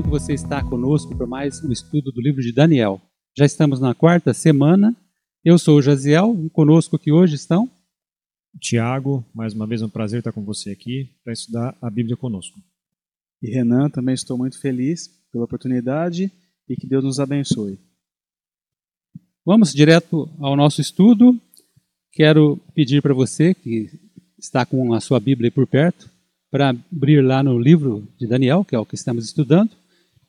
bom que você está conosco para mais um estudo do livro de Daniel. Já estamos na quarta semana. Eu sou o Jaziel e conosco aqui hoje estão Tiago, mais uma vez é um prazer estar com você aqui para estudar a Bíblia conosco. E Renan, também estou muito feliz pela oportunidade e que Deus nos abençoe. Vamos direto ao nosso estudo. Quero pedir para você que está com a sua Bíblia aí por perto, para abrir lá no livro de Daniel, que é o que estamos estudando.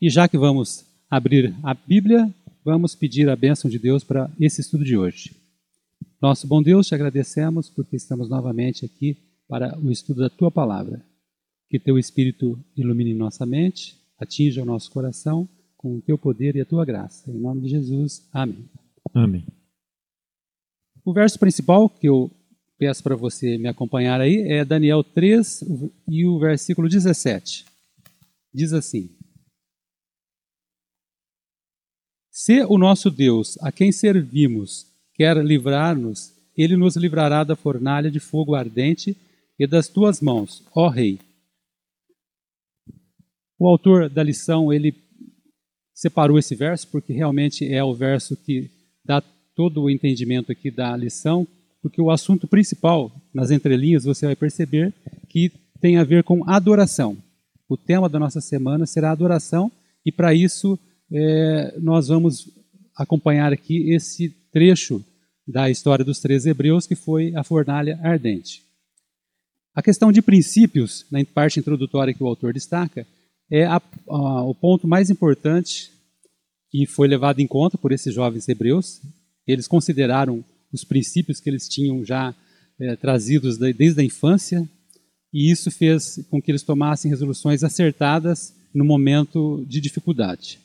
E já que vamos abrir a Bíblia, vamos pedir a bênção de Deus para esse estudo de hoje. Nosso bom Deus, te agradecemos porque estamos novamente aqui para o estudo da tua palavra. Que teu Espírito ilumine nossa mente, atinja o nosso coração com o teu poder e a tua graça. Em nome de Jesus, amém. Amém. O verso principal que eu peço para você me acompanhar aí é Daniel 3 e o versículo 17. Diz assim: Se o nosso Deus, a quem servimos, quer livrar-nos, ele nos livrará da fornalha de fogo ardente e das tuas mãos, ó Rei. O autor da lição, ele separou esse verso porque realmente é o verso que dá todo o entendimento aqui da lição, porque o assunto principal, nas entrelinhas, você vai perceber que tem a ver com adoração. O tema da nossa semana será adoração, e para isso é, nós vamos acompanhar aqui esse trecho da história dos três hebreus, que foi a fornalha ardente. A questão de princípios, na parte introdutória que o autor destaca, é a, a, o ponto mais importante que foi levado em conta por esses jovens hebreus. Eles consideraram os princípios que eles tinham já é, trazidos desde a infância, e isso fez com que eles tomassem resoluções acertadas no momento de dificuldade.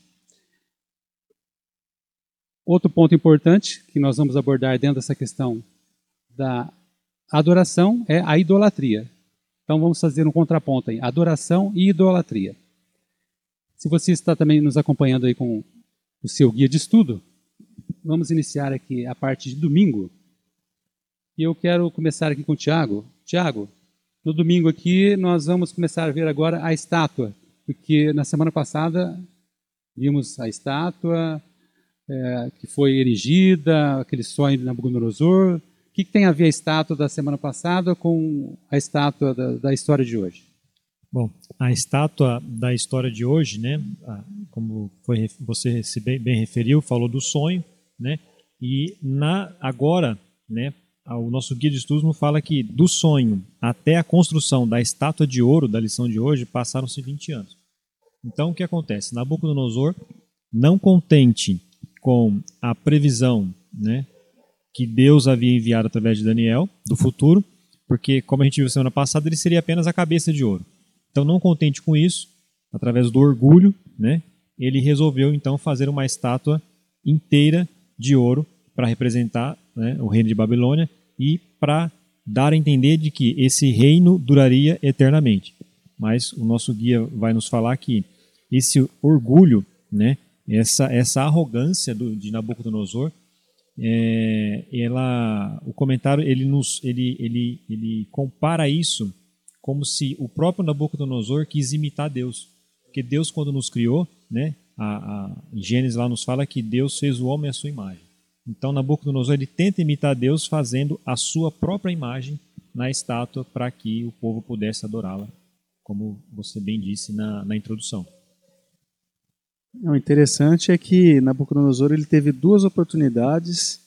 Outro ponto importante que nós vamos abordar dentro dessa questão da adoração é a idolatria. Então vamos fazer um contraponto aí, adoração e idolatria. Se você está também nos acompanhando aí com o seu guia de estudo, vamos iniciar aqui a parte de domingo. E eu quero começar aqui com o Tiago. Tiago, no domingo aqui nós vamos começar a ver agora a estátua, porque na semana passada vimos a estátua é, que foi erigida, aquele sonho de Nabucodonosor. O que, que, tem a ver a estátua da semana passada com a estátua da, da história de hoje? Bom, a estátua da história de hoje, né, como foi, você bem referiu, falou do sonho, né? E na agora, né, o nosso guia de estudos fala que do sonho até a construção da estátua de ouro da lição de hoje passaram-se 20 anos. Então o que acontece? Nabucodonosor, não contente com a previsão, né, que Deus havia enviado através de Daniel do futuro, porque como a gente viu semana passada, ele seria apenas a cabeça de ouro. Então não contente com isso, através do orgulho, né, ele resolveu então fazer uma estátua inteira de ouro para representar né, o reino de Babilônia e para dar a entender de que esse reino duraria eternamente. Mas o nosso guia vai nos falar que esse orgulho, né, essa, essa arrogância do, de Nabucodonosor, é, ela, o comentário ele nos, ele, ele, ele compara isso como se o próprio Nabucodonosor quis imitar Deus, porque Deus quando nos criou, né, a, a, Gênesis lá nos fala que Deus fez o homem à sua imagem. Então Nabucodonosor ele tenta imitar Deus fazendo a sua própria imagem na estátua para que o povo pudesse adorá-la, como você bem disse na, na introdução. O interessante é que Nabucodonosor ele teve duas oportunidades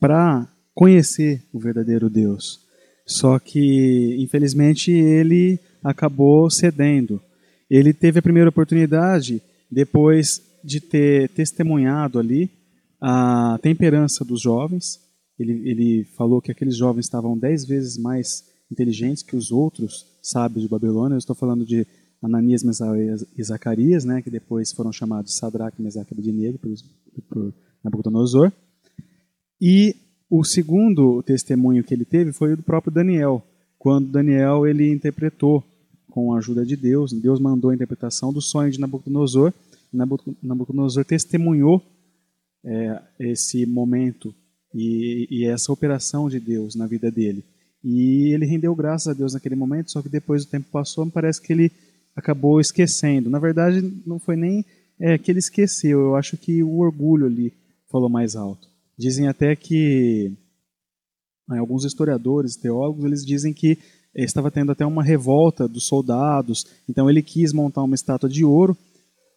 para conhecer o verdadeiro Deus. Só que, infelizmente, ele acabou cedendo. Ele teve a primeira oportunidade depois de ter testemunhado ali a temperança dos jovens. Ele, ele falou que aqueles jovens estavam dez vezes mais inteligentes que os outros sábios de Babilônia. Eu estou falando de Ananias, Misael e Zacarias, né, que depois foram chamados Sadraque, Mesaque e Abednego por, por Nabucodonosor. E o segundo testemunho que ele teve foi o do próprio Daniel, quando Daniel ele interpretou com a ajuda de Deus, Deus mandou a interpretação do sonho de Nabucodonosor, Nabucodonosor testemunhou é, esse momento e, e essa operação de Deus na vida dele. E ele rendeu graças a Deus naquele momento, só que depois o tempo passou, me parece que ele acabou esquecendo. Na verdade, não foi nem é, que ele esqueceu, eu acho que o orgulho ali falou mais alto. Dizem até que alguns historiadores, teólogos, eles dizem que estava tendo até uma revolta dos soldados, então ele quis montar uma estátua de ouro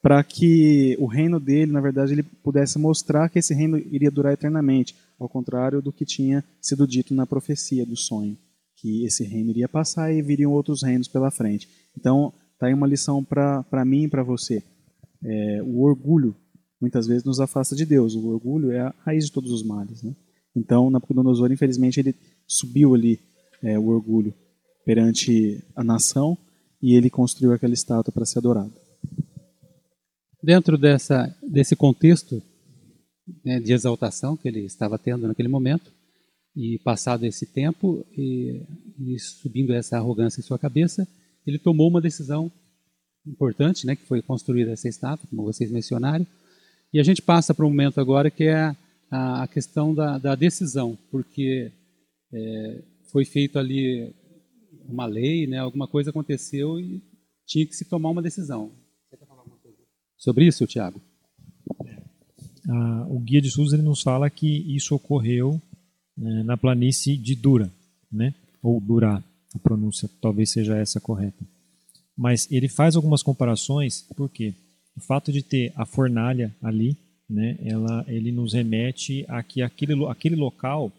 para que o reino dele, na verdade, ele pudesse mostrar que esse reino iria durar eternamente, ao contrário do que tinha sido dito na profecia do sonho, que esse reino iria passar e viriam outros reinos pela frente. Então, tá aí uma lição para mim e para você. É, o orgulho muitas vezes nos afasta de Deus. O orgulho é a raiz de todos os males. Né? Então, Nabucodonosor, infelizmente, ele subiu ali é, o orgulho perante a nação e ele construiu aquela estátua para ser adorada. Dentro dessa, desse contexto né, de exaltação que ele estava tendo naquele momento, e passado esse tempo, e, e subindo essa arrogância em sua cabeça, ele tomou uma decisão importante, né, que foi construir essa estátua, como vocês mencionaram, e a gente passa para um momento agora que é a, questão da, da, decisão, porque é, foi feito ali uma lei, né, alguma coisa aconteceu e tinha que se tomar uma decisão. Você quer falar alguma coisa sobre isso, Tiago? Ah, o guia de estudos ele nos fala que isso ocorreu né, na planície de Dura, né? ou Durá, a pronúncia talvez seja essa correta. Mas ele faz algumas comparações, porque o fato de ter a fornalha ali, né, ela, ele nos remete a que aquele, aquele local,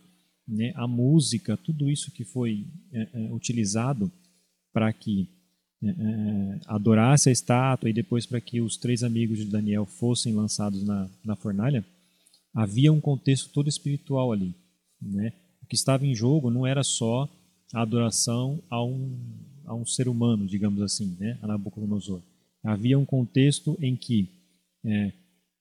né, a música, tudo isso que foi é, é, utilizado para que é, é, adorasse a estátua e depois para que os três amigos de Daniel fossem lançados na, na fornalha, havia um contexto todo espiritual ali. Né? O que estava em jogo não era só a adoração a um, a um ser humano, digamos assim, né? a Nabucodonosor. Havia um contexto em que, é,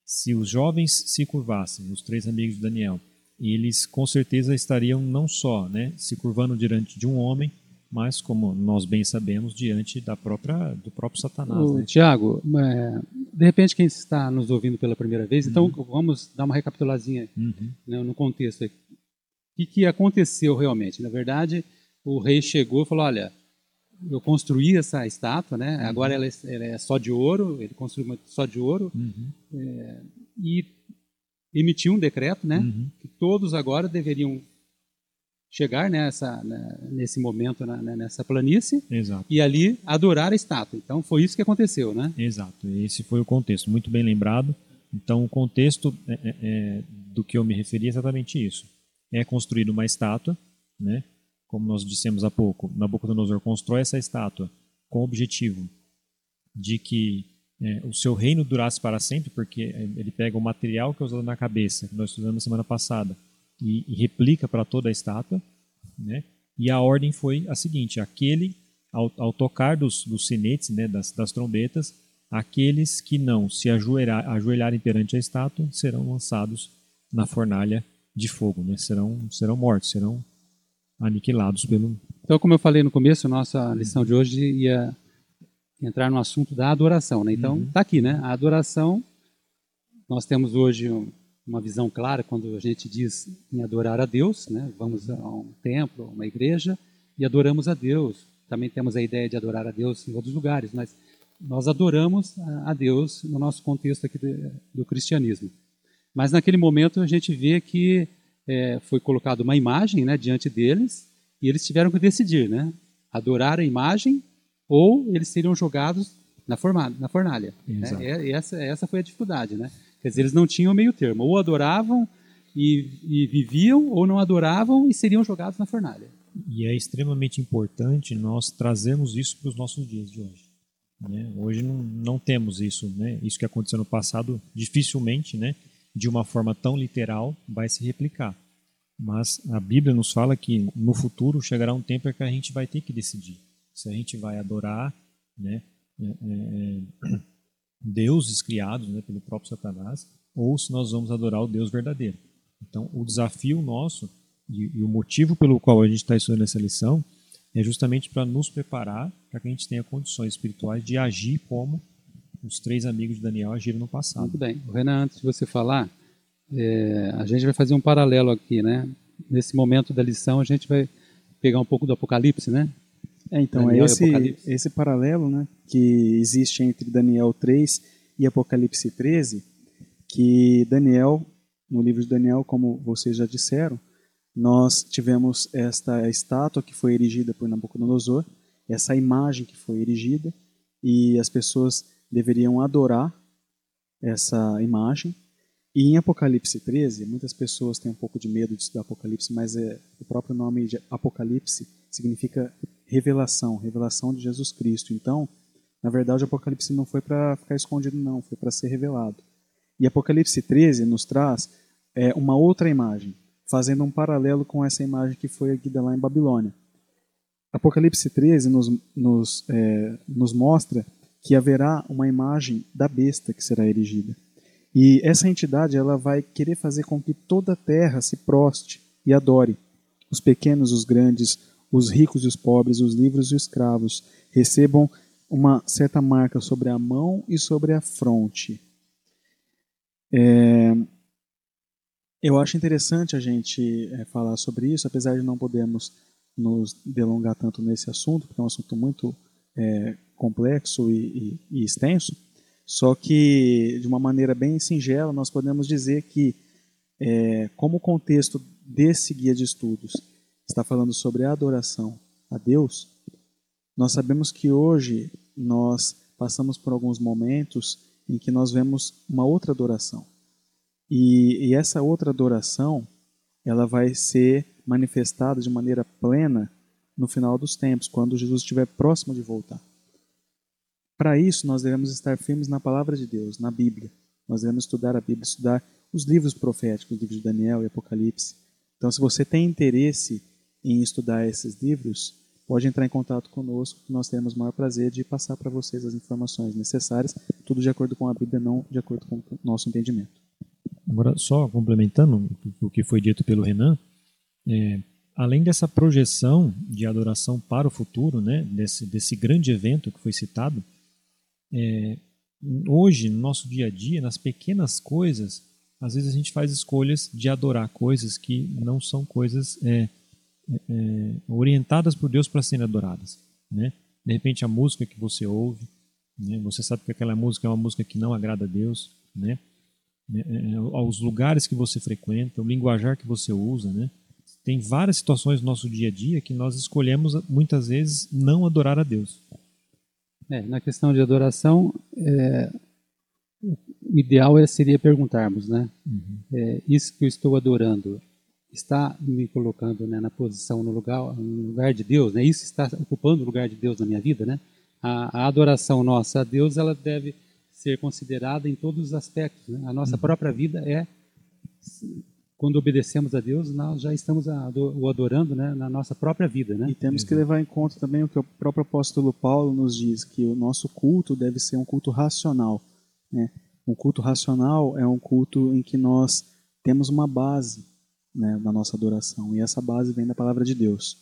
se os jovens se curvassem, os três amigos de Daniel, eles com certeza estariam não só né, se curvando diante de um homem, mas como nós bem sabemos diante da própria do próprio Satanás. Né? Tiago, é, de repente quem está nos ouvindo pela primeira vez, então uhum. vamos dar uma recapitulazinha uhum. né, no contexto. O que, que aconteceu realmente? Na verdade, o rei chegou e falou: olha, eu construí essa estátua, né? Uhum. Agora ela é, ela é, só de ouro, ele construiu uma só de ouro uhum. é, e emitiu um decreto, né? Uhum. Que todos agora deveriam chegar nessa né, nesse momento na, né, nessa planície Exato. e ali adorar a estátua. Então foi isso que aconteceu, né? Exato. Esse foi o contexto, muito bem lembrado. Então o contexto é, é, é do que eu me referi é exatamente isso. É construir uma estátua, né? Como nós dissemos há pouco, Nabucodonosor constrói essa estátua com o objetivo de que é, o seu reino durasse para sempre, porque é, ele pega o material que é usado na cabeça, que nós estudamos na semana passada, e, e replica para toda a estátua, né? E a ordem foi a seguinte: aquele, ao, ao tocar dos, dos sinetes, né, das, das trombetas, aqueles que não se ajoelhar, ajoelharem perante a estátua serão lançados na fornalha de fogo, né? serão, serão mortos, serão aniquilados pelo. Então, como eu falei no começo, nossa lição de hoje ia entrar no assunto da adoração, né? Então, está uhum. aqui, né? A adoração, nós temos hoje uma visão clara quando a gente diz em adorar a Deus, né? Vamos a um templo, a uma igreja e adoramos a Deus. Também temos a ideia de adorar a Deus em outros lugares, mas nós adoramos a Deus no nosso contexto aqui do, do cristianismo. Mas naquele momento a gente vê que é, foi colocada uma imagem né, diante deles e eles tiveram que decidir, né? Adorar a imagem ou eles seriam jogados na, forma, na fornalha. Né? E essa, essa foi a dificuldade, né? Quer dizer, eles não tinham meio termo. Ou adoravam e, e viviam, ou não adoravam e seriam jogados na fornalha. E é extremamente importante nós trazermos isso para os nossos dias de hoje. Né? Hoje não, não temos isso, né? Isso que aconteceu no passado, dificilmente, né? De uma forma tão literal, vai se replicar. Mas a Bíblia nos fala que no futuro chegará um tempo em que a gente vai ter que decidir se a gente vai adorar né, é, é, é deuses criados né, pelo próprio Satanás ou se nós vamos adorar o Deus verdadeiro. Então, o desafio nosso e, e o motivo pelo qual a gente está estudando essa lição é justamente para nos preparar para que a gente tenha condições espirituais de agir como os três amigos de Daniel agiram no passado. Muito bem. Renan, antes de você falar, é, a gente vai fazer um paralelo aqui, né? Nesse momento da lição, a gente vai pegar um pouco do Apocalipse, né? É, então, Daniel é esse, esse paralelo né, que existe entre Daniel 3 e Apocalipse 13, que Daniel, no livro de Daniel, como vocês já disseram, nós tivemos esta estátua que foi erigida por Nabucodonosor, essa imagem que foi erigida, e as pessoas deveriam adorar essa imagem. E em Apocalipse 13, muitas pessoas têm um pouco de medo de estudar Apocalipse, mas é, o próprio nome de Apocalipse significa revelação, revelação de Jesus Cristo. Então, na verdade, Apocalipse não foi para ficar escondido, não, foi para ser revelado. E Apocalipse 13 nos traz é, uma outra imagem, fazendo um paralelo com essa imagem que foi erguida lá em Babilônia. Apocalipse 13 nos, nos, é, nos mostra que haverá uma imagem da besta que será erigida. E essa entidade ela vai querer fazer com que toda a terra se proste e adore. Os pequenos, os grandes, os ricos e os pobres, os livres e os escravos recebam uma certa marca sobre a mão e sobre a fronte. É, eu acho interessante a gente é, falar sobre isso, apesar de não podermos nos delongar tanto nesse assunto, porque é um assunto muito é, complexo e, e, e extenso. Só que, de uma maneira bem singela, nós podemos dizer que, é, como o contexto desse guia de estudos está falando sobre a adoração a Deus, nós sabemos que hoje nós passamos por alguns momentos em que nós vemos uma outra adoração. E, e essa outra adoração, ela vai ser manifestada de maneira plena no final dos tempos, quando Jesus estiver próximo de voltar. Para isso, nós devemos estar firmes na palavra de Deus, na Bíblia. Nós devemos estudar a Bíblia, estudar os livros proféticos, os livros de Daniel e Apocalipse. Então, se você tem interesse em estudar esses livros, pode entrar em contato conosco, que nós teremos o maior prazer de passar para vocês as informações necessárias, tudo de acordo com a Bíblia, não de acordo com o nosso entendimento. Agora, só complementando o que foi dito pelo Renan, é, além dessa projeção de adoração para o futuro, né, desse, desse grande evento que foi citado, é, hoje, no nosso dia a dia, nas pequenas coisas, às vezes a gente faz escolhas de adorar coisas que não são coisas é, é, orientadas por Deus para serem adoradas. Né? De repente, a música que você ouve, né? você sabe que aquela música é uma música que não agrada a Deus, né? aos lugares que você frequenta, o linguajar que você usa, né? Tem várias situações no nosso dia a dia que nós escolhemos muitas vezes não adorar a Deus. É, na questão de adoração, é, o ideal é, seria perguntarmos, né? Uhum. É, isso que eu estou adorando está me colocando né, na posição no lugar, no lugar de Deus, né? Isso está ocupando o lugar de Deus na minha vida, né? A, a adoração nossa a Deus, ela deve ser considerada em todos os aspectos. Né? A nossa uhum. própria vida é quando obedecemos a Deus, nós já estamos o adorando né, na nossa própria vida. Né? E temos que levar em conta também o que o próprio apóstolo Paulo nos diz, que o nosso culto deve ser um culto racional. Né? Um culto racional é um culto em que nós temos uma base né, da nossa adoração, e essa base vem da palavra de Deus.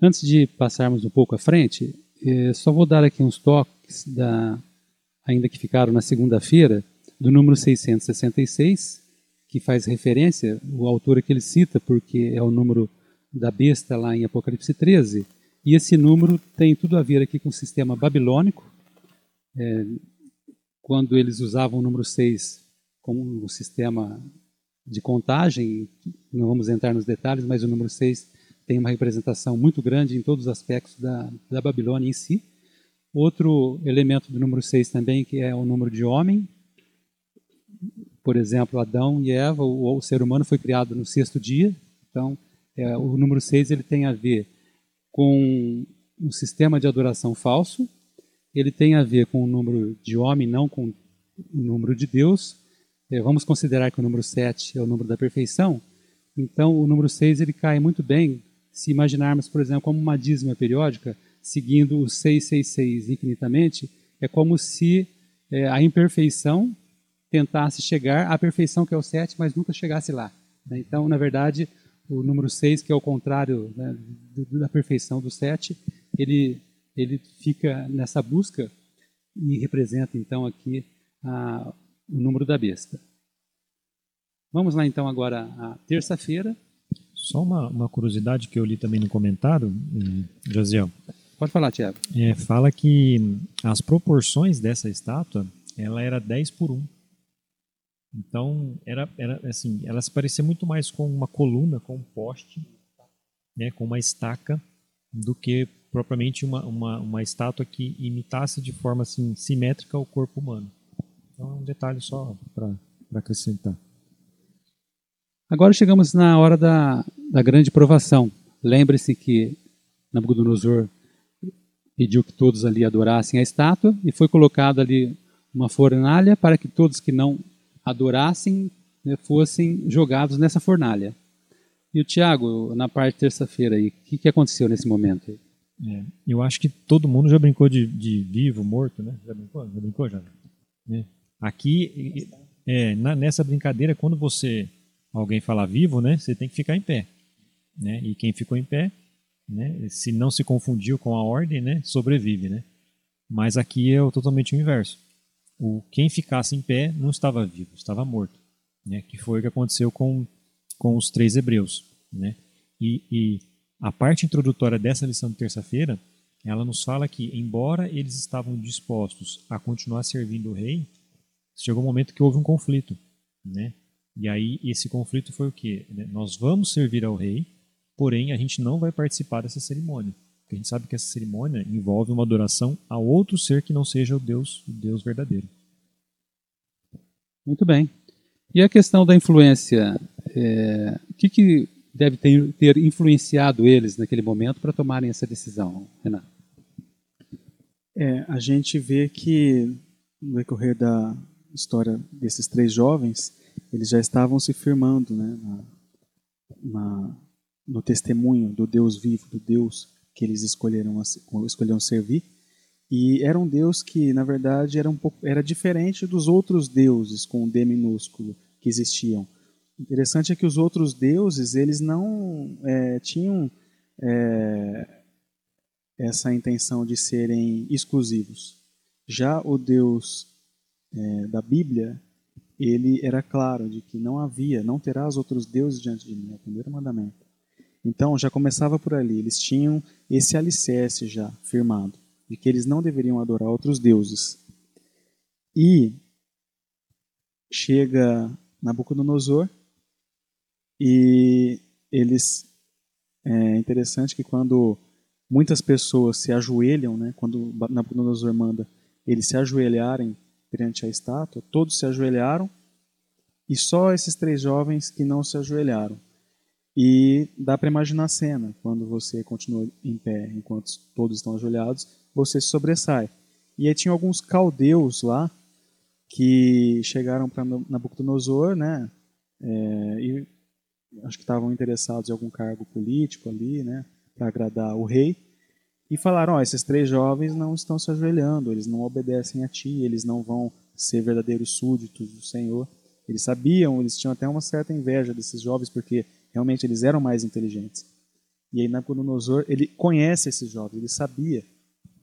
Antes de passarmos um pouco à frente, eh, só vou dar aqui uns toques, da, ainda que ficaram na segunda-feira, do número 666, que faz referência, o autor que ele cita, porque é o número da besta lá em Apocalipse 13, e esse número tem tudo a ver aqui com o sistema babilônico, é, quando eles usavam o número 6 como um sistema de contagem, não vamos entrar nos detalhes, mas o número 6 tem uma representação muito grande em todos os aspectos da, da Babilônia em si. Outro elemento do número 6 também, que é o número de homem, por exemplo, Adão e Eva, o, o ser humano foi criado no sexto dia. Então, é, o número seis ele tem a ver com um sistema de adoração falso. Ele tem a ver com o número de homem, não com o número de Deus. É, vamos considerar que o número sete é o número da perfeição. Então, o número seis ele cai muito bem se imaginarmos, por exemplo, como uma dízima periódica, seguindo o 666 infinitamente, é como se é, a imperfeição tentasse chegar à perfeição, que é o 7, mas nunca chegasse lá. Né? Então, na verdade, o número 6, que é o contrário né, da perfeição do 7, ele, ele fica nessa busca e representa, então, aqui a, o número da besta. Vamos lá, então, agora, a terça-feira. Só uma, uma curiosidade que eu li também no comentário, hum, Josiel. Pode falar, Tiago. É, fala que as proporções dessa estátua, ela era 10 por 1. Então, era, era assim, ela se parecia muito mais com uma coluna, com um poste, né, com uma estaca, do que propriamente uma, uma, uma estátua que imitasse de forma assim, simétrica o corpo humano. Então, é um detalhe só para acrescentar. Agora chegamos na hora da, da grande provação. Lembre-se que Nabucodonosor pediu que todos ali adorassem a estátua e foi colocada ali uma fornalha para que todos que não adorassem né, fossem jogados nessa fornalha. E o Tiago, na parte terça-feira o que, que aconteceu nesse momento? É, eu acho que todo mundo já brincou de, de vivo, morto, né? Já brincou? Já brincou já? É. Aqui, é, na, nessa brincadeira, quando você alguém falar vivo, né? Você tem que ficar em pé, né? E quem ficou em pé, né? Se não se confundiu com a ordem, né? Sobrevive, né? Mas aqui é totalmente o inverso. O quem ficasse em pé não estava vivo, estava morto, né? Que foi o que aconteceu com com os três hebreus, né? E, e a parte introdutória dessa lição de terça-feira, ela nos fala que embora eles estavam dispostos a continuar servindo o rei, chegou um momento que houve um conflito, né? E aí esse conflito foi o quê? Nós vamos servir ao rei, porém a gente não vai participar dessa cerimônia. Porque a gente sabe que essa cerimônia envolve uma adoração a outro ser que não seja o Deus, o Deus verdadeiro. Muito bem. E a questão da influência, é, o que, que deve ter, ter influenciado eles naquele momento para tomarem essa decisão, Renato? É, a gente vê que no decorrer da história desses três jovens, eles já estavam se firmando né, na, na, no testemunho do Deus vivo, do Deus que eles escolheram, escolheram servir. E era um Deus que, na verdade, era um pouco era diferente dos outros deuses com D minúsculo que existiam. Interessante é que os outros deuses eles não é, tinham é, essa intenção de serem exclusivos. Já o Deus é, da Bíblia ele era claro de que não havia, não terás outros deuses diante de mim, é o primeiro mandamento. Então já começava por ali, eles tinham esse alicerce já firmado, de que eles não deveriam adorar outros deuses. E chega Nabucodonosor e eles é interessante que quando muitas pessoas se ajoelham, né, quando Nabucodonosor manda eles se ajoelharem perante a estátua, todos se ajoelharam e só esses três jovens que não se ajoelharam. E dá para imaginar a cena, quando você continua em pé enquanto todos estão ajoelhados, você se sobressai. E aí tinha alguns caldeus lá que chegaram para Nabucodonosor, né? É, e acho que estavam interessados em algum cargo político ali, né? Para agradar o rei e falaram: oh, esses três jovens não estão se ajoelhando, eles não obedecem a ti, eles não vão ser verdadeiros súditos do Senhor. Eles sabiam, eles tinham até uma certa inveja desses jovens, porque realmente eles eram mais inteligentes. E aí Nabucodonosor, ele conhece esses jovens, ele sabia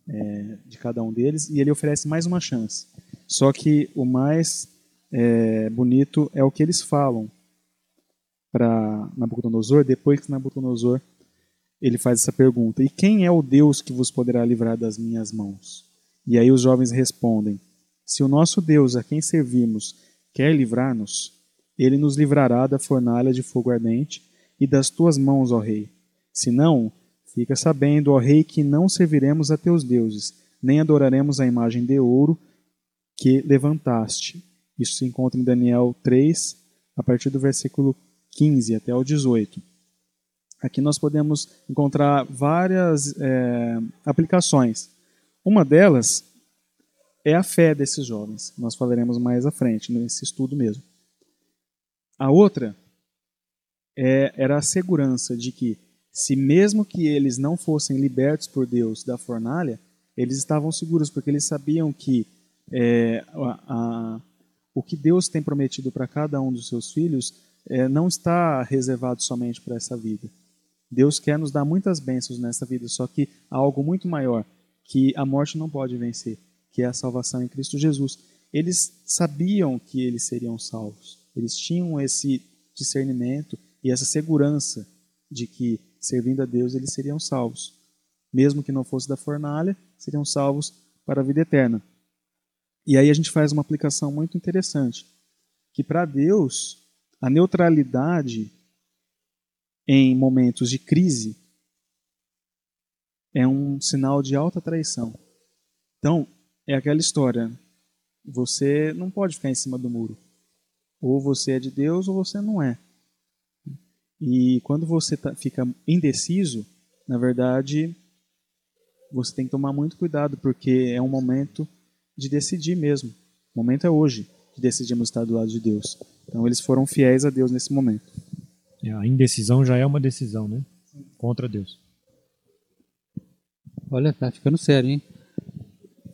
é, de cada um deles, e ele oferece mais uma chance. Só que o mais é, bonito é o que eles falam para Nabucodonosor, depois que Nabucodonosor ele faz essa pergunta: E quem é o Deus que vos poderá livrar das minhas mãos? E aí os jovens respondem: Se o nosso Deus, a quem servimos, quer livrar-nos, ele nos livrará da fornalha de fogo ardente e das tuas mãos, ó Rei. Se não, fica sabendo, ó Rei, que não serviremos a teus deuses, nem adoraremos a imagem de ouro que levantaste. Isso se encontra em Daniel 3, a partir do versículo 15 até o 18. Aqui nós podemos encontrar várias é, aplicações. Uma delas é a fé desses jovens. Nós falaremos mais à frente, nesse estudo mesmo. A outra é, era a segurança de que, se mesmo que eles não fossem libertos por Deus da fornalha, eles estavam seguros, porque eles sabiam que é, a, a, o que Deus tem prometido para cada um dos seus filhos é, não está reservado somente para essa vida. Deus quer nos dar muitas bênçãos nessa vida, só que há algo muito maior que a morte não pode vencer, que é a salvação em Cristo Jesus. Eles sabiam que eles seriam salvos. Eles tinham esse discernimento e essa segurança de que servindo a Deus eles seriam salvos. Mesmo que não fosse da fornalha, seriam salvos para a vida eterna. E aí a gente faz uma aplicação muito interessante, que para Deus a neutralidade em momentos de crise é um sinal de alta traição. Então, é aquela história. Você não pode ficar em cima do muro. Ou você é de Deus ou você não é. E quando você tá, fica indeciso, na verdade, você tem que tomar muito cuidado, porque é um momento de decidir mesmo. O momento é hoje de decidirmos estar do lado de Deus. Então, eles foram fiéis a Deus nesse momento. É, a indecisão já é uma decisão, né? Contra Deus. Olha, tá ficando sério, hein?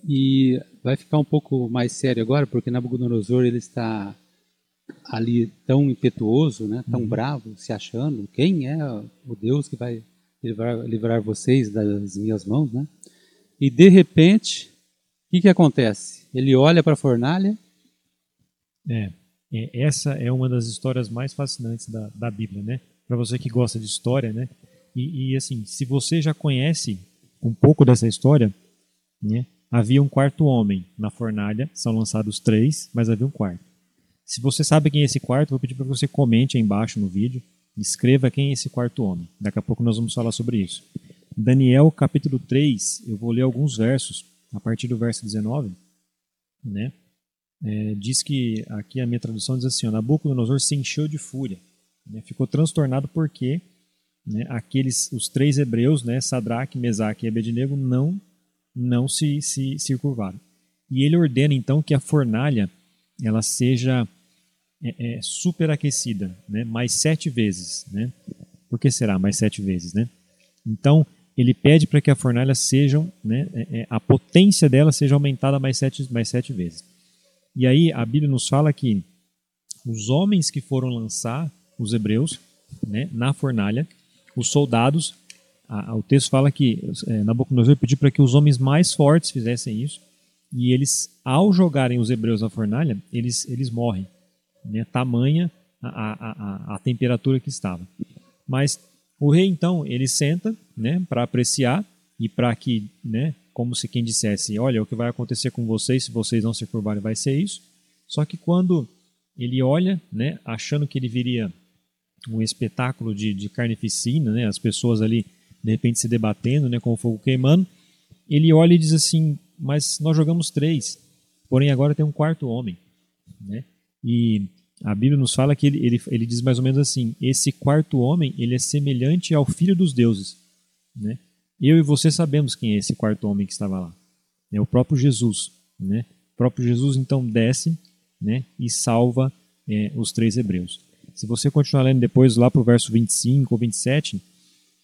E vai ficar um pouco mais sério agora, porque Nabucodonosor ele está ali tão impetuoso, né, tão uhum. bravo, se achando, quem é o Deus que vai livrar, livrar vocês das minhas mãos, né? E de repente, o que, que acontece? Ele olha para a fornalha. É, é, essa é uma das histórias mais fascinantes da, da Bíblia, né? Para você que gosta de história, né? E, e, assim, se você já conhece um pouco dessa história, né? Havia um quarto homem na fornalha, são lançados três, mas havia um quarto. Se você sabe quem é esse quarto, vou pedir para você comente aí embaixo no vídeo, escreva quem é esse quarto homem. Daqui a pouco nós vamos falar sobre isso. Daniel capítulo 3, eu vou ler alguns versos, a partir do verso 19, né? É, diz que, aqui a minha tradução diz assim, Nabucodonosor se encheu de fúria, né? ficou transtornado porque né, aqueles, os três hebreus, né, Sadraque, Mesaque e Abednego, não, não se, se, se curvaram. E ele ordena então que a fornalha ela seja é, é, superaquecida, né? mais sete vezes. Né? Por que será mais sete vezes? Né? Então, ele pede para que a fornalha seja, né, é, é, a potência dela seja aumentada mais sete, mais sete vezes. E aí a Bíblia nos fala que os homens que foram lançar os hebreus né, na fornalha, os soldados, a, a, o texto fala que é, Nabucodonosor pediu para que os homens mais fortes fizessem isso, e eles, ao jogarem os hebreus na fornalha, eles, eles morrem. Né? Tamanha a, a, a, temperatura que estava. Mas o rei, então, ele senta né, para apreciar e para que, né, como se quem dissesse, olha, o que vai acontecer com vocês se vocês não se curvarem vai ser isso. Só que quando ele olha, né, achando que ele viria um espetáculo de, de carnificina, né, as pessoas ali de repente se debatendo, né, com o fogo queimando, ele olha e diz assim: mas nós jogamos três, porém agora tem um quarto homem. Né? E a Bíblia nos fala que ele, ele, ele diz mais ou menos assim: esse quarto homem ele é semelhante ao filho dos deuses. Né? Eu e você sabemos quem é esse quarto homem que estava lá. É o próprio Jesus. Né? O próprio Jesus então desce né, e salva é, os três hebreus. Se você continuar lendo depois lá para o verso 25 ou 27,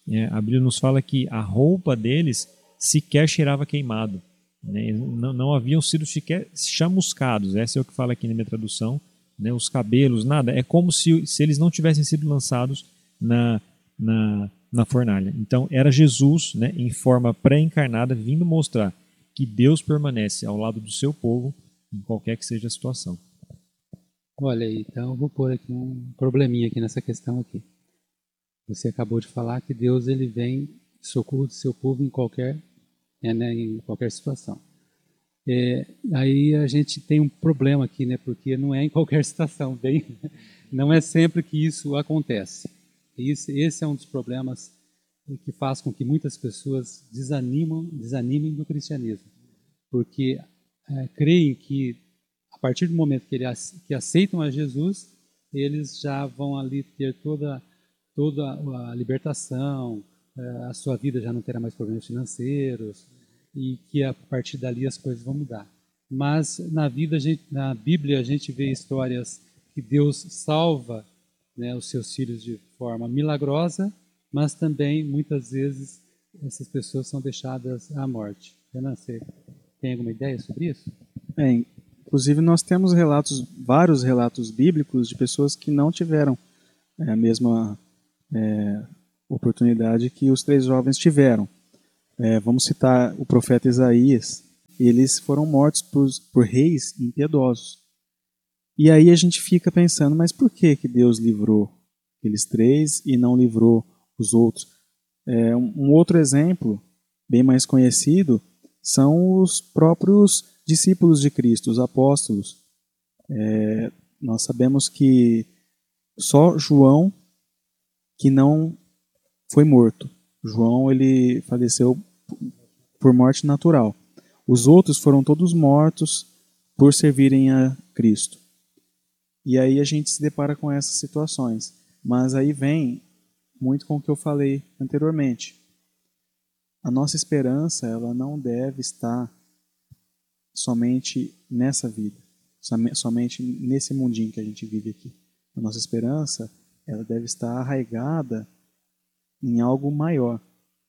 é, a Bíblia nos fala que a roupa deles sequer cheirava queimado. Né? Não, não, haviam sido sequer chamuscados, essa é o que fala aqui na minha tradução. Né? Os cabelos, nada. É como se, se eles não tivessem sido lançados na, na, na fornalha. Então, era Jesus, né, em forma pré-encarnada, vindo mostrar que Deus permanece ao lado do seu povo, em qualquer que seja a situação. Olha então vou pôr aqui um probleminha aqui nessa questão aqui. Você acabou de falar que Deus ele vem socorro do seu povo em qualquer né, em qualquer situação. É, aí a gente tem um problema aqui, né, porque não é em qualquer situação, bem, não é sempre que isso acontece. Esse, esse é um dos problemas que faz com que muitas pessoas desanimam, desanimem do cristianismo, porque é, creem que a partir do momento que, ele, que aceitam a Jesus, eles já vão ali ter toda toda a libertação, é, a sua vida já não terá mais problemas financeiros e que a partir dali as coisas vão mudar. Mas na vida, gente, na Bíblia, a gente vê histórias que Deus salva né, os seus filhos de forma milagrosa, mas também muitas vezes essas pessoas são deixadas à morte. Renan, você tem alguma ideia sobre isso? Bem, inclusive nós temos relatos, vários relatos bíblicos de pessoas que não tiveram é, a mesma é, oportunidade que os três jovens tiveram. É, vamos citar o profeta Isaías. Eles foram mortos por, por reis impiedosos. E aí a gente fica pensando, mas por que, que Deus livrou aqueles três e não livrou os outros. É, um outro exemplo, bem mais conhecido, são os próprios discípulos de Cristo, os apóstolos. É, nós sabemos que só João que não foi morto. João ele faleceu por morte natural. Os outros foram todos mortos por servirem a Cristo. E aí a gente se depara com essas situações. Mas aí vem muito com o que eu falei anteriormente. A nossa esperança, ela não deve estar somente nessa vida, somente nesse mundinho que a gente vive aqui. A nossa esperança, ela deve estar arraigada em algo maior,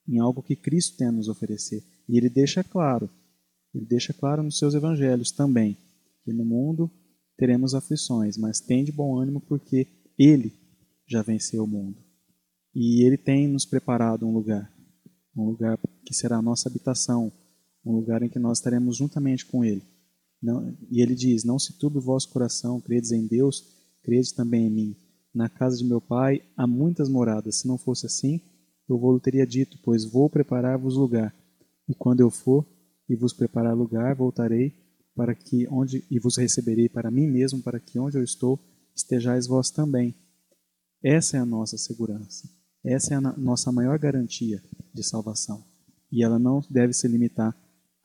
em algo que Cristo tem a nos oferecer. E ele deixa claro, ele deixa claro nos seus evangelhos também, que no mundo teremos aflições, mas tem de bom ânimo porque ele já venceu o mundo. E ele tem nos preparado um lugar, um lugar que será a nossa habitação, um lugar em que nós estaremos juntamente com ele. Não, e ele diz: Não se turbe o vosso coração, credes em Deus, credes também em mim. Na casa de meu pai há muitas moradas. Se não fosse assim, eu vou teria dito, pois vou preparar-vos lugar. E quando eu for e vos preparar lugar, voltarei para que onde e vos receberei para mim mesmo, para que onde eu estou estejais vós também. Essa é a nossa segurança. Essa é a nossa maior garantia de salvação. E ela não deve se limitar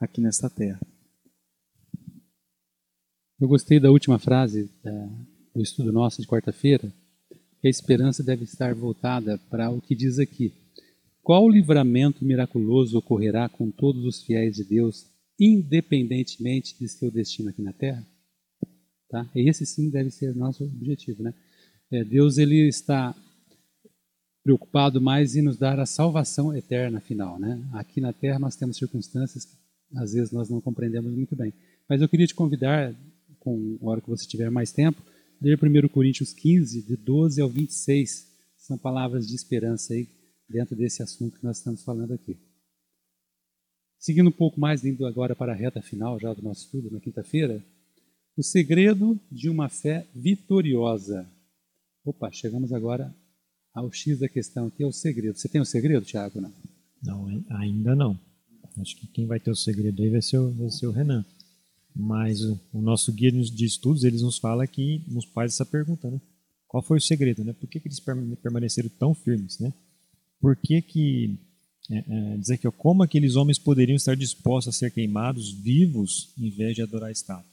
aqui nesta terra. Eu gostei da última frase do estudo nosso de quarta-feira, que a esperança deve estar voltada para o que diz aqui. Qual livramento miraculoso ocorrerá com todos os fiéis de Deus independentemente de seu destino aqui na Terra? Tá? Esse sim deve ser nosso objetivo, né? É, Deus ele está preocupado mais em nos dar a salvação eterna final, né? Aqui na Terra nós temos circunstâncias que às vezes nós não compreendemos muito bem. Mas eu queria te convidar, com a hora que você tiver mais tempo, ler 1 Coríntios 15, de 12 ao 26. São palavras de esperança aí dentro desse assunto que nós estamos falando aqui. Seguindo um pouco mais, indo agora para a reta final já do nosso estudo na quinta-feira, o segredo de uma fé vitoriosa. Opa, chegamos agora ao X da questão aqui, é o segredo. Você tem o segredo, Tiago? Não? não, ainda não. Acho que quem vai ter o segredo aí vai ser o, vai ser o Renan. Mas o, o, nosso guia de estudos, eles nos fala que nos faz essa pergunta, né? Qual foi o segredo, né? Por que, que eles permaneceram tão firmes, né? Por que que é, é, diz aqui, ó, como aqueles homens poderiam estar dispostos a ser queimados vivos em vez de adorar a estátua?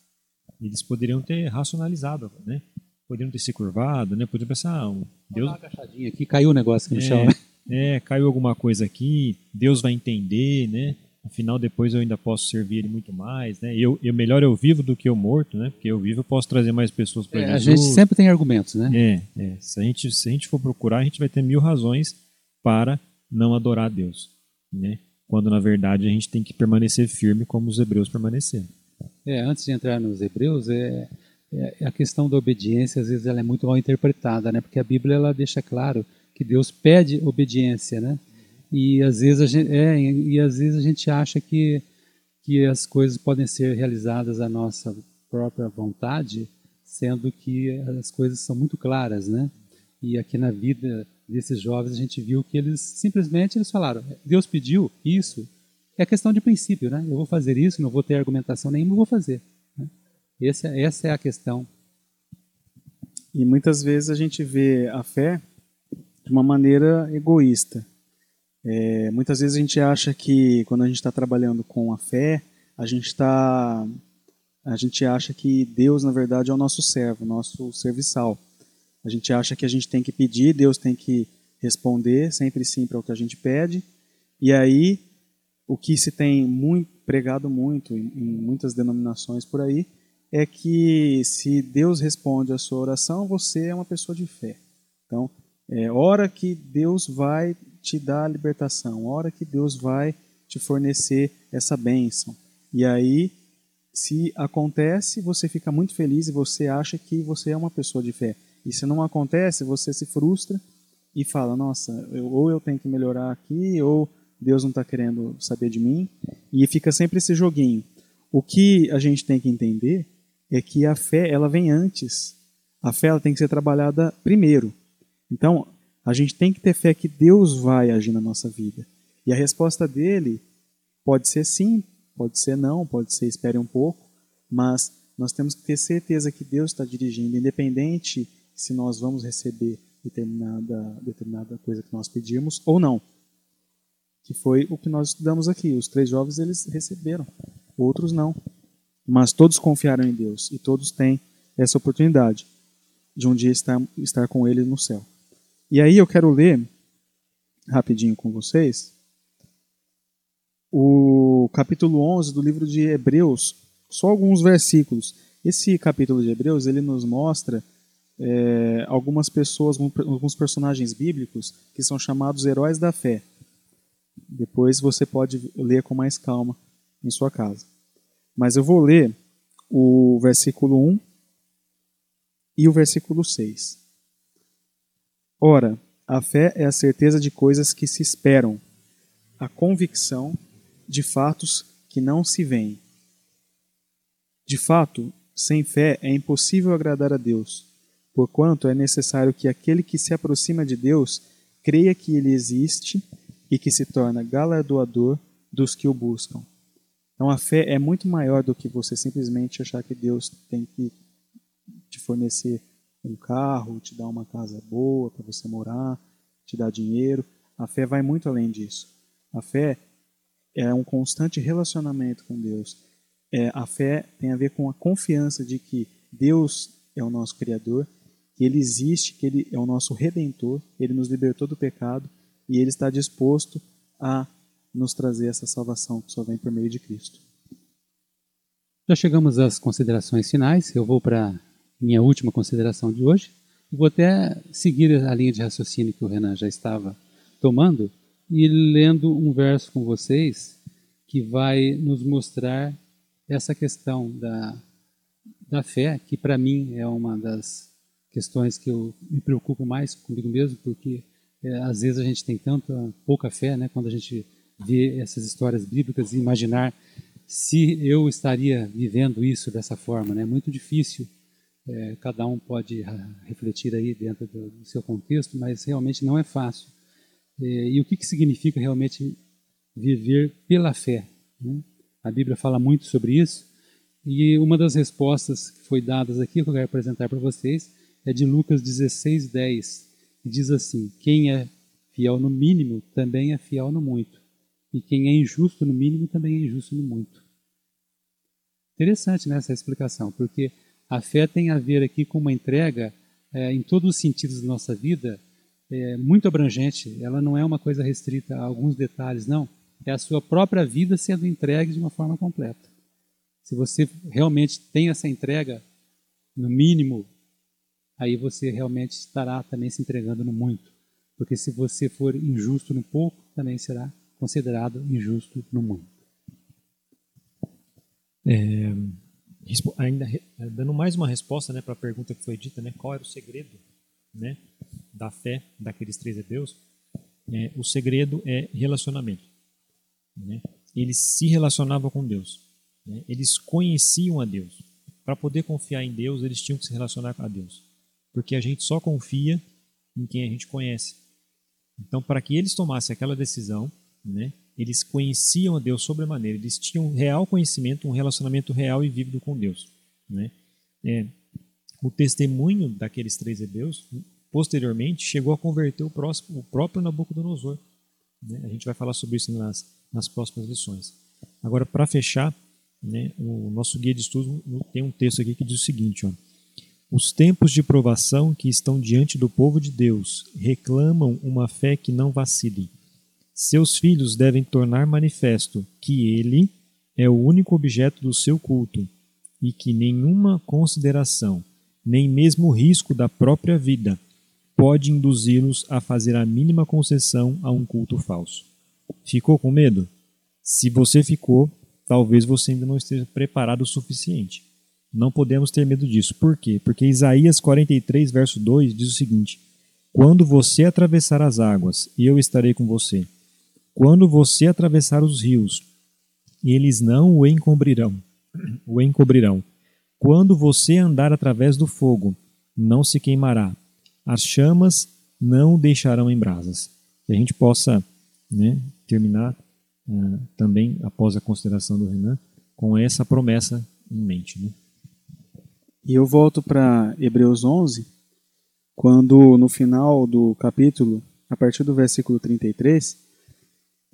Eles poderiam ter racionalizado, né? Poderiam ter se curvado, né? Poderiam pensar, ah, Deus... Uma agachadinha aqui, caiu o um negócio aqui no é, chão, né? É, caiu alguma coisa aqui, Deus vai entender, né? Afinal, depois eu ainda posso servir Ele muito mais, né? Eu, eu melhor eu vivo do que eu morto, né? Porque eu vivo eu posso trazer mais pessoas para é, Jesus. A gente sempre tem argumentos, né? É, é. Se, a gente, se a gente for procurar, a gente vai ter mil razões para não adorar a Deus, né? Quando na verdade a gente tem que permanecer firme como os hebreus permaneceram. É, antes de entrar nos hebreus, é, é, a questão da obediência às vezes ela é muito mal interpretada, né? Porque a Bíblia ela deixa claro que Deus pede obediência, né? E às vezes a gente, é, e às vezes a gente acha que que as coisas podem ser realizadas à nossa própria vontade, sendo que as coisas são muito claras, né? E aqui na vida desses jovens, a gente viu que eles simplesmente eles falaram: Deus pediu isso, é questão de princípio, né? Eu vou fazer isso, não vou ter argumentação nenhuma, vou fazer. Né? Essa, essa é a questão. E muitas vezes a gente vê a fé de uma maneira egoísta. É, muitas vezes a gente acha que quando a gente está trabalhando com a fé, a gente está, a gente acha que Deus na verdade é o nosso servo, nosso serviçal. A gente acha que a gente tem que pedir, Deus tem que responder sempre sim para o que a gente pede. E aí, o que se tem muito, pregado muito em, em muitas denominações por aí é que se Deus responde a sua oração, você é uma pessoa de fé. Então, é hora que Deus vai te dar a libertação, hora que Deus vai te fornecer essa bênção. E aí, se acontece, você fica muito feliz e você acha que você é uma pessoa de fé. E se não acontece, você se frustra e fala: nossa, eu, ou eu tenho que melhorar aqui, ou Deus não está querendo saber de mim. E fica sempre esse joguinho. O que a gente tem que entender é que a fé ela vem antes. A fé ela tem que ser trabalhada primeiro. Então, A gente tem que ter fé que Deus vai agir na nossa vida. E a resposta dele pode ser sim, pode ser não, pode ser espere um pouco, mas nós temos que ter certeza que Deus está dirigindo, independente se nós vamos receber determinada, determinada coisa que nós pedimos ou não. Que foi o que nós estudamos aqui. Os três jovens eles receberam, outros não. Mas todos confiaram em Deus e todos têm essa oportunidade de um dia estar, estar com Ele no céu. E aí eu quero ler rapidinho com vocês o capítulo 11 do livro de Hebreus, só alguns versículos. Esse capítulo de Hebreus ele nos mostra é, algumas pessoas, alguns personagens bíblicos que são chamados heróis da fé. Depois você pode ler com mais calma em sua casa. Mas eu vou ler o versículo 1 e o versículo 6. Ora, a fé é a certeza de coisas que se esperam, a convicção de fatos que não se veem. De fato, sem fé é impossível agradar a Deus, porquanto é necessário que aquele que se aproxima de Deus creia que ele existe e que se torna galardoador dos que o buscam. Então a fé é muito maior do que você simplesmente achar que Deus tem que te fornecer um carro, te dar uma casa boa para você morar, te dar dinheiro. A fé vai muito além disso. A fé é um constante relacionamento com Deus. É, a fé tem a ver com a confiança de que Deus é o nosso Criador, que Ele existe, que Ele é o nosso Redentor, Ele nos libertou do pecado e Ele está disposto a nos trazer essa salvação que só vem por meio de Cristo. Já chegamos às considerações finais. Eu vou para minha última consideração de hoje. Vou até seguir a linha de raciocínio que o Renan já estava tomando e lendo um verso com vocês que vai nos mostrar essa questão da, da fé, que para mim é uma das questões que eu me preocupo mais comigo mesmo, porque é, às vezes a gente tem tanta pouca fé, né, quando a gente vê essas histórias bíblicas e imaginar se eu estaria vivendo isso dessa forma, né? É muito difícil. É, cada um pode refletir aí dentro do, do, seu contexto, mas realmente não é fácil. É, e o que, que significa realmente viver pela fé? Né? A Bíblia fala muito sobre isso. E uma das respostas que foi dadas aqui, que eu quero apresentar para vocês, é de Lucas 16, 10, que diz assim: Quem é fiel no mínimo também é fiel no muito. E quem é injusto no mínimo também é injusto no muito. Interessante né, essa explicação, porque a fé tem a ver aqui com uma entrega é, em todos os sentidos da nossa vida, é, muito abrangente. Ela não é uma coisa restrita a alguns detalhes, não. É a sua própria vida sendo entregue de uma forma completa. Se você realmente tem essa entrega, no mínimo, aí você realmente estará também se entregando no muito. Porque se você for injusto no pouco, também será considerado injusto no mundo. É, ainda dando mais uma resposta né, para a pergunta que foi dita, né, qual era o segredo né, da fé daqueles três hebreus? É, o segredo é relacionamento. Né? Eles se relacionavam com Deus. Né? Eles conheciam a Deus. Para poder confiar em Deus, eles tinham que se relacionar com Deus. Porque a gente só confia em quem a gente conhece. Então, para que eles tomassem aquela decisão, né? Eles conheciam a Deus sobremaneira, eles tinham um real conhecimento, um relacionamento real e vívido com Deus. Né? É, o testemunho daqueles três hebreus, posteriormente, chegou a converter o, próximo, o próprio Nabucodonosor. Né? A gente vai falar sobre isso nas, nas próximas lições. Agora, para fechar, né, o nosso guia de estudo tem um texto aqui que diz o seguinte: ó, Os tempos de provação que estão diante do povo de Deus reclamam uma fé que não vacile seus filhos devem tornar manifesto que ele é o único objeto do seu culto e que nenhuma consideração, nem mesmo o risco da própria vida, pode induzi-los a fazer a mínima concessão a um culto falso. Ficou com medo? Se você ficou, talvez você ainda não esteja preparado o suficiente. Não podemos ter medo disso. Por quê? Porque Isaías 43, verso 2 diz o seguinte: Quando você atravessar as águas, eu estarei com você quando você atravessar os rios, eles não o encobrirão. O encobrirão. Quando você andar através do fogo, não se queimará. As chamas não deixarão em brasas. Que a gente possa né, terminar uh, também, após a consideração do Renan, com essa promessa em mente. Né? E eu volto para Hebreus 11, quando no final do capítulo, a partir do versículo 33,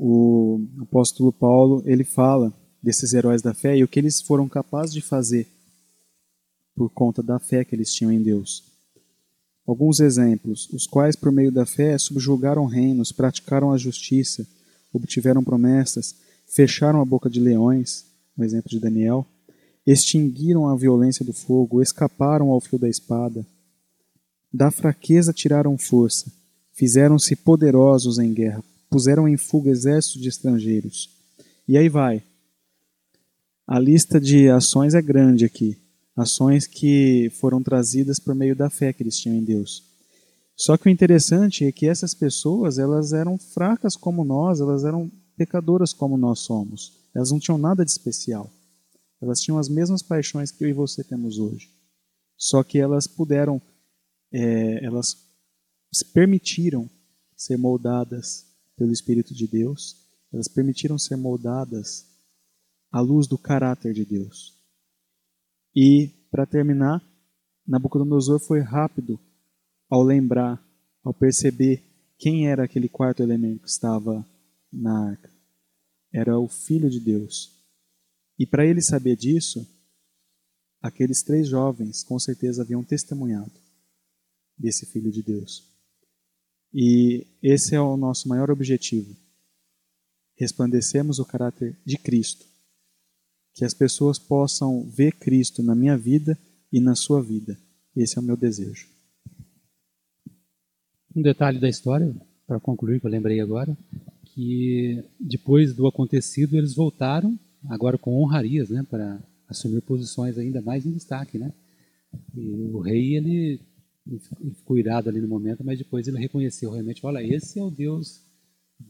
o apóstolo Paulo ele fala desses heróis da fé e o que eles foram capazes de fazer por conta da fé que eles tinham em Deus. Alguns exemplos: os quais, por meio da fé, subjugaram reinos, praticaram a justiça, obtiveram promessas, fecharam a boca de leões, no exemplo de Daniel, extinguiram a violência do fogo, escaparam ao fio da espada. Da fraqueza tiraram força, fizeram-se poderosos em guerra, puseram em fuga exércitos de estrangeiros. E aí vai. A lista de ações é grande aqui. Ações que foram trazidas por meio da fé que eles tinham em Deus. Só que o interessante é que essas pessoas, elas eram fracas como nós, elas eram pecadoras como nós somos. Elas não tinham nada de especial. Elas tinham as mesmas paixões que eu e você temos hoje. Só que elas puderam, é, elas se permitiram ser moldadas pelo Espírito de Deus, elas permitiram ser moldadas à luz do caráter de Deus. E, para terminar, Nabucodonosor foi rápido ao lembrar, ao perceber quem era aquele quarto elemento que estava na arca. Era o Filho de Deus. E para ele saber disso, aqueles três jovens com certeza haviam testemunhado desse Filho de Deus. E esse é o nosso maior objetivo: resplandecemos o caráter de Cristo que as pessoas possam ver Cristo na minha vida e na sua vida. Esse é o meu desejo. Um detalhe da história, para concluir, que eu lembrei agora, que depois do acontecido eles voltaram, agora com honrarias, né, para assumir posições ainda mais em destaque, né? E o rei ele ficou irado ali no momento, mas depois ele reconheceu realmente, olha, esse é o Deus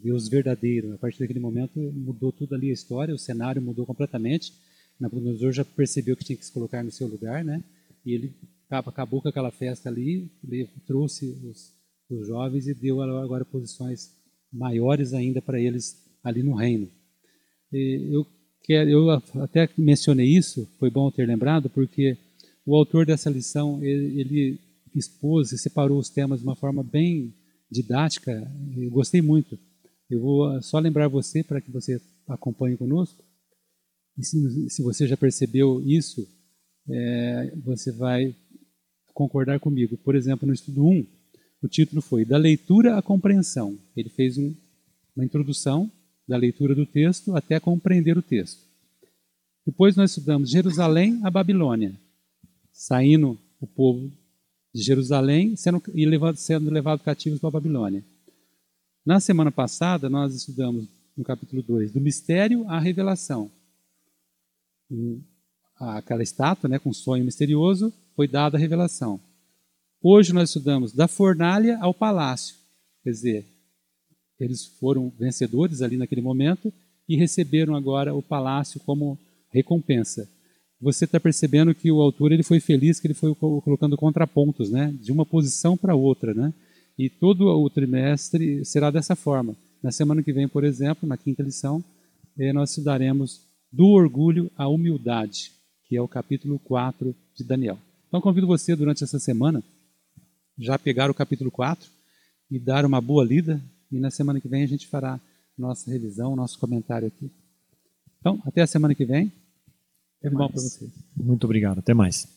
Deus verdadeiro. A partir daquele momento mudou tudo ali a história, o cenário mudou completamente. Nabucodonosor já percebeu que tinha que se colocar no seu lugar, né? E ele acabou com aquela festa ali, ele trouxe os, os jovens e deu agora posições maiores ainda para eles ali no reino. E eu quero, eu até mencionei isso, foi bom ter lembrado, porque o autor dessa lição ele, ele expôs e separou os temas de uma forma bem didática. Eu gostei muito. Eu vou só lembrar você para que você acompanhe conosco. E se, se você já percebeu isso, é, você vai concordar comigo. Por exemplo, no estudo 1, o título foi Da Leitura à Compreensão. Ele fez um, uma introdução da leitura do texto até compreender o texto. Depois nós estudamos Jerusalém a Babilônia, saindo o povo de Jerusalém sendo, e levado, sendo levado cativos para a Babilônia. Na semana passada, nós estudamos no capítulo 2, do mistério à revelação. Aquela estátua, né, com sonho misterioso, foi dada a revelação. Hoje nós estudamos da fornalha ao palácio. Quer dizer, eles foram vencedores ali naquele momento e receberam agora o palácio como recompensa. Você está percebendo que o autor ele foi feliz que ele foi colocando contrapontos, né, de uma posição para outra, né? E todo o trimestre será dessa forma. Na semana que vem, por exemplo, na quinta lição, eh, nós estudaremos do orgulho à humildade, que é o capítulo 4 de Daniel. Então convido você durante essa semana já pegar o capítulo 4 e dar uma boa lida e na semana que vem a gente fará nossa revisão, nosso comentário aqui. Então, até a semana que vem. É bom para vocês. Muito obrigado. Até mais.